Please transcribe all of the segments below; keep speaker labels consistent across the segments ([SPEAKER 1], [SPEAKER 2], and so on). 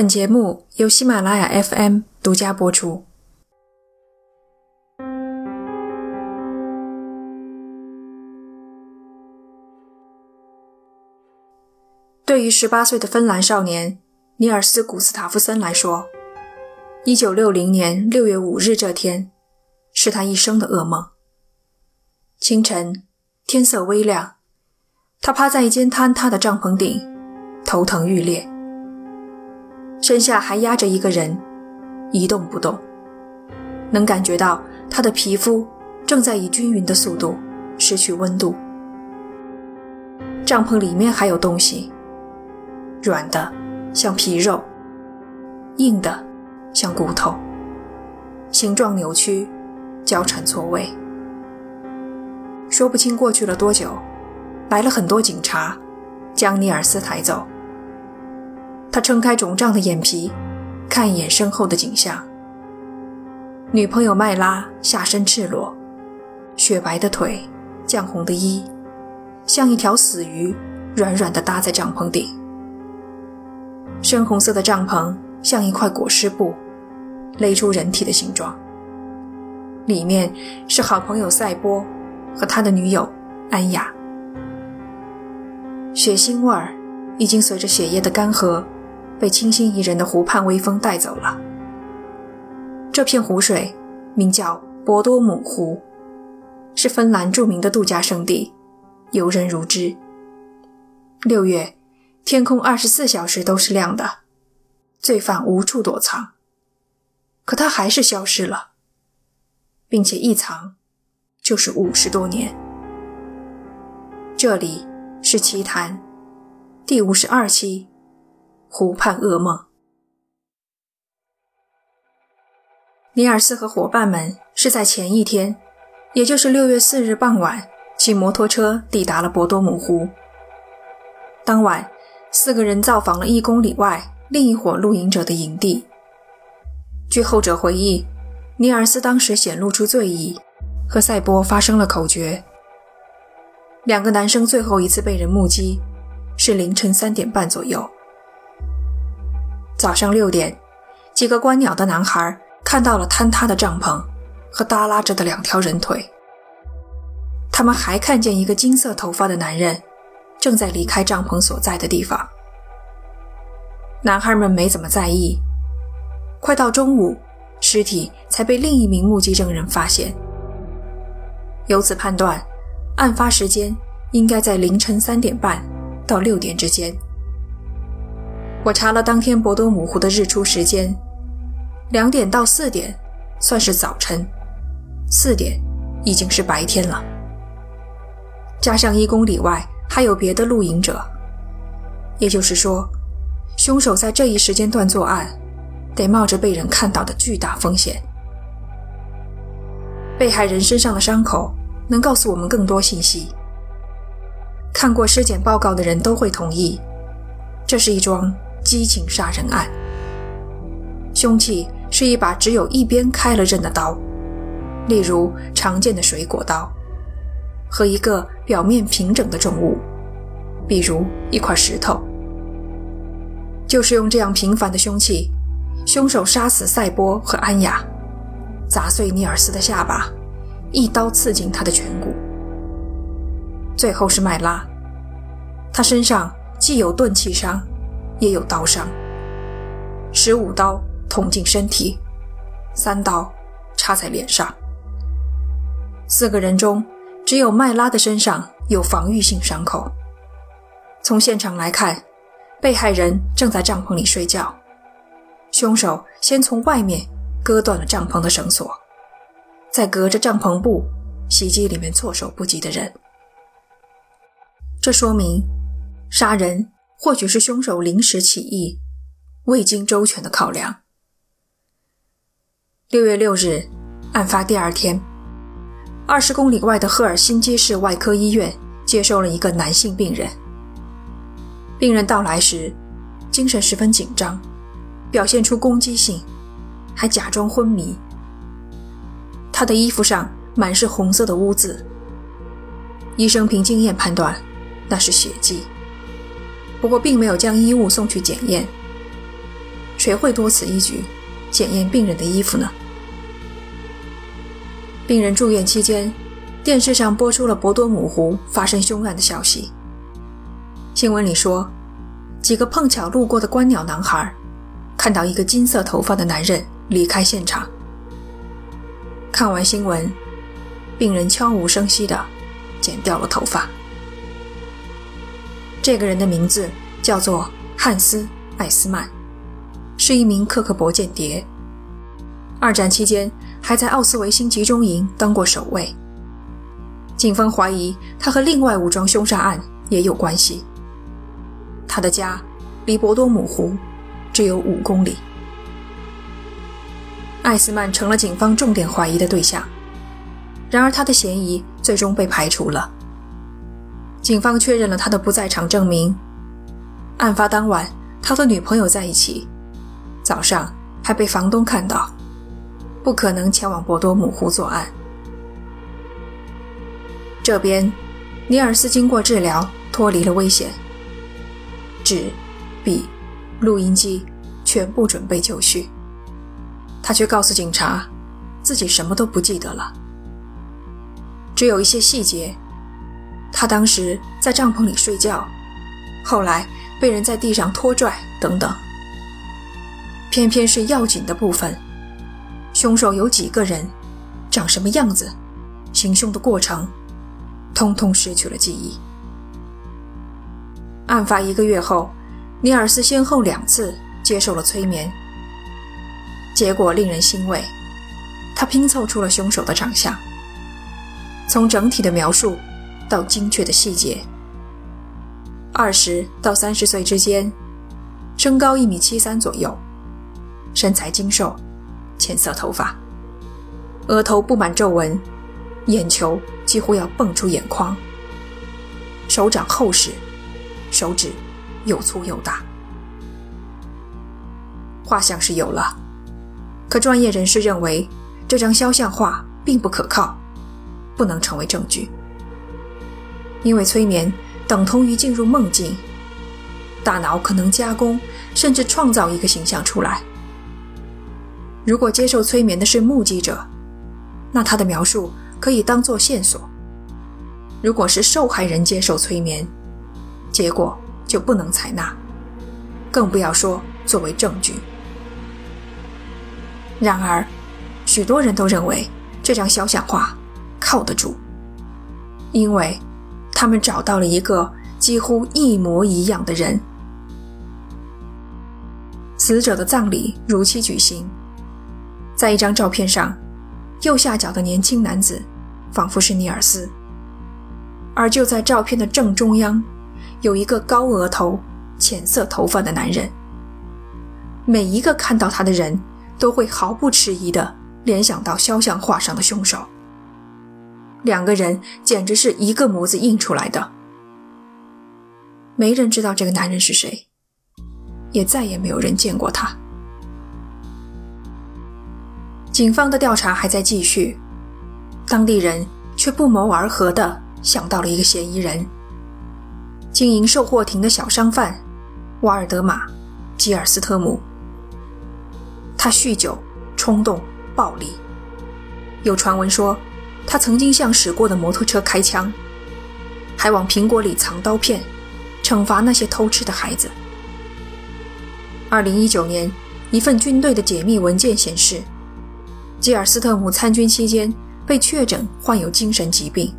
[SPEAKER 1] 本节目由喜马拉雅 FM 独家播出。对于十八岁的芬兰少年尼尔斯·古斯塔夫森来说，一九六零年六月五日这天是他一生的噩梦。清晨，天色微亮，他趴在一间坍塌的帐篷顶，头疼欲裂。身下还压着一个人，一动不动，能感觉到他的皮肤正在以均匀的速度失去温度。帐篷里面还有东西，软的像皮肉，硬的像骨头，形状扭曲，交缠错位。说不清过去了多久，来了很多警察，将尼尔斯抬走。他撑开肿胀的眼皮，看一眼身后的景象。女朋友麦拉下身赤裸，雪白的腿，绛红的衣，像一条死鱼，软软地搭在帐篷顶。深红色的帐篷像一块裹尸布，勒出人体的形状。里面是好朋友赛波和他的女友安雅。血腥味儿已经随着血液的干涸。被清新宜人的湖畔微风带走了。这片湖水名叫博多姆湖，是芬兰著名的度假胜地，游人如织。六月，天空二十四小时都是亮的，罪犯无处躲藏，可他还是消失了，并且一藏就是五十多年。这里是奇谈第五十二期。湖畔噩梦。尼尔斯和伙伴们是在前一天，也就是六月四日傍晚，骑摩托车抵达了博多姆湖。当晚，四个人造访了一公里外另一伙露营者的营地。据后者回忆，尼尔斯当时显露出醉意，和赛波发生了口角。两个男生最后一次被人目击，是凌晨三点半左右。早上六点，几个观鸟的男孩看到了坍塌的帐篷和耷拉着的两条人腿。他们还看见一个金色头发的男人正在离开帐篷所在的地方。男孩们没怎么在意。快到中午，尸体才被另一名目击证人发现。由此判断，案发时间应该在凌晨三点半到六点之间。我查了当天博多姆湖的日出时间，两点到四点算是早晨，四点已经是白天了。加上一公里外还有别的露营者，也就是说，凶手在这一时间段作案，得冒着被人看到的巨大风险。被害人身上的伤口能告诉我们更多信息。看过尸检报告的人都会同意，这是一桩。激情杀人案，凶器是一把只有一边开了刃的刀，例如常见的水果刀，和一个表面平整的重物，比如一块石头。就是用这样平凡的凶器，凶手杀死赛波和安雅，砸碎尼尔斯的下巴，一刀刺进他的颧骨。最后是麦拉，他身上既有钝器伤。也有刀伤，十五刀捅进身体，三刀插在脸上。四个人中，只有麦拉的身上有防御性伤口。从现场来看，被害人正在帐篷里睡觉，凶手先从外面割断了帐篷的绳索，再隔着帐篷布袭击里面措手不及的人。这说明杀人。或许是凶手临时起意，未经周全的考量。六月六日，案发第二天，二十公里外的赫尔辛基市外科医院接收了一个男性病人。病人到来时，精神十分紧张，表现出攻击性，还假装昏迷。他的衣服上满是红色的污渍，医生凭经验判断，那是血迹。不过，并没有将衣物送去检验。谁会多此一举，检验病人的衣服呢？病人住院期间，电视上播出了博多姆湖发生凶案的消息。新闻里说，几个碰巧路过的观鸟男孩，看到一个金色头发的男人离开现场。看完新闻，病人悄无声息地剪掉了头发。这个人的名字叫做汉斯·艾斯曼，是一名克格勃间谍。二战期间还在奥斯维辛集中营当过守卫。警方怀疑他和另外武装凶杀案也有关系。他的家离博多姆湖只有五公里。艾斯曼成了警方重点怀疑的对象，然而他的嫌疑最终被排除了。警方确认了他的不在场证明。案发当晚，他和女朋友在一起，早上还被房东看到，不可能前往博多姆湖作案。这边，尼尔斯经过治疗，脱离了危险。纸、笔、录音机全部准备就绪。他却告诉警察，自己什么都不记得了，只有一些细节：他当时在帐篷里睡觉，后来被人在地上拖拽等等。偏偏是要紧的部分，凶手有几个人，长什么样子，行凶的过程，通通失去了记忆。案发一个月后，尼尔斯先后两次接受了催眠，结果令人欣慰，他拼凑出了凶手的长相，从整体的描述到精确的细节。二十到三十岁之间，身高一米七三左右，身材精瘦，浅色头发，额头布满皱纹，眼球几乎要蹦出眼眶，手掌厚实。手指又粗又大，画像是有了，可专业人士认为这张肖像画并不可靠，不能成为证据。因为催眠等同于进入梦境，大脑可能加工甚至创造一个形象出来。如果接受催眠的是目击者，那他的描述可以当做线索；如果是受害人接受催眠，结果就不能采纳，更不要说作为证据。然而，许多人都认为这张肖像画靠得住，因为他们找到了一个几乎一模一样的人。死者的葬礼如期举行，在一张照片上，右下角的年轻男子仿佛是尼尔斯，而就在照片的正中央。有一个高额头、浅色头发的男人。每一个看到他的人都会毫不迟疑地联想到肖像画上的凶手。两个人简直是一个模子印出来的。没人知道这个男人是谁，也再也没有人见过他。警方的调查还在继续，当地人却不谋而合地想到了一个嫌疑人。经营售货亭的小商贩瓦尔德玛·吉尔斯特姆，他酗酒、冲动、暴力。有传闻说，他曾经向驶过的摩托车开枪，还往苹果里藏刀片，惩罚那些偷吃的孩子。二零一九年，一份军队的解密文件显示，吉尔斯特姆参军期间被确诊患有精神疾病，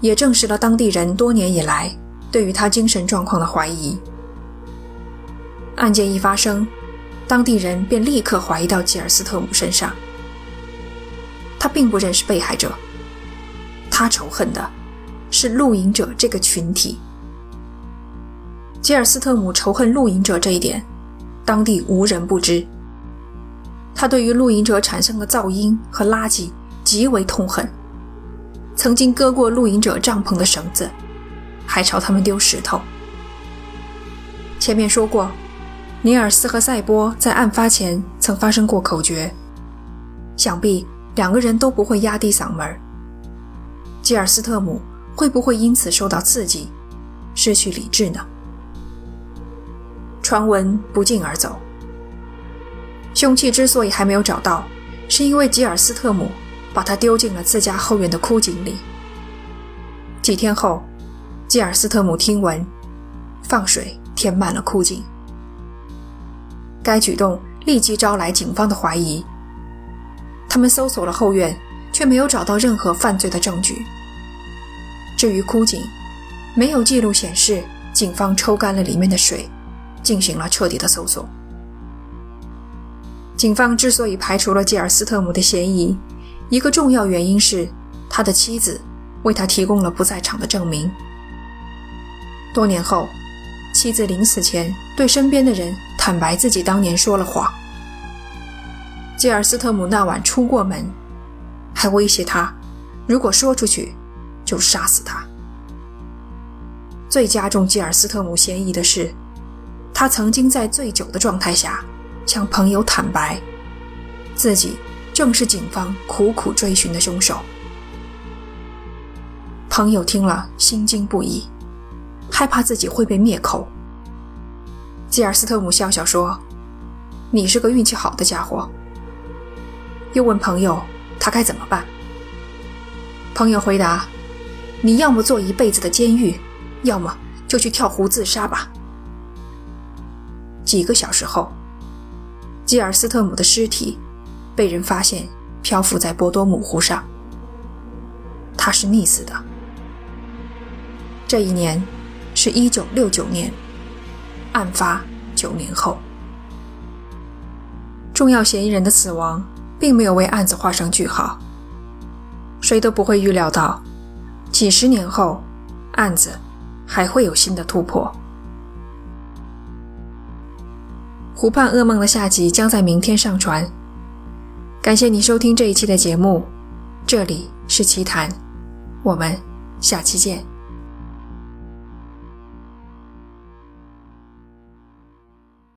[SPEAKER 1] 也证实了当地人多年以来。对于他精神状况的怀疑，案件一发生，当地人便立刻怀疑到吉尔斯特姆身上。他并不认识被害者，他仇恨的是露营者这个群体。吉尔斯特姆仇恨露营者这一点，当地无人不知。他对于露营者产生的噪音和垃圾极为痛恨，曾经割过露营者帐篷的绳子。还朝他们丢石头。前面说过，尼尔斯和赛波在案发前曾发生过口角，想必两个人都不会压低嗓门。吉尔斯特姆会不会因此受到刺激，失去理智呢？传闻不胫而走，凶器之所以还没有找到，是因为吉尔斯特姆把他丢进了自家后院的枯井里。几天后，吉尔斯特姆听闻放水填满了枯井，该举动立即招来警方的怀疑。他们搜索了后院，却没有找到任何犯罪的证据。至于枯井，没有记录显示警方抽干了里面的水，进行了彻底的搜索。警方之所以排除了吉尔斯特姆的嫌疑，一个重要原因是他的妻子为他提供了不在场的证明。多年后，妻子临死前对身边的人坦白自己当年说了谎。吉尔斯特姆那晚出过门，还威胁他，如果说出去，就杀死他。最加重吉尔斯特姆嫌疑的是，他曾经在醉酒的状态下。向朋友坦白，自己正是警方苦苦追寻的凶手。朋友听了心惊不已，害怕自己会被灭口。吉尔斯特姆笑笑说：“你是个运气好的家伙。”又问朋友他该怎么办。朋友回答：“你要么坐一辈子的监狱，要么就去跳湖自杀吧。”几个小时后。吉尔斯特姆的尸体被人发现漂浮在波多姆湖上，他是溺死的。这一年是一九六九年，案发九年后，重要嫌疑人的死亡并没有为案子画上句号。谁都不会预料到，几十年后，案子还会有新的突破。《湖畔噩梦》的下集将在明天上传。感谢你收听这一期的节目，这里是奇谈，我们下期见。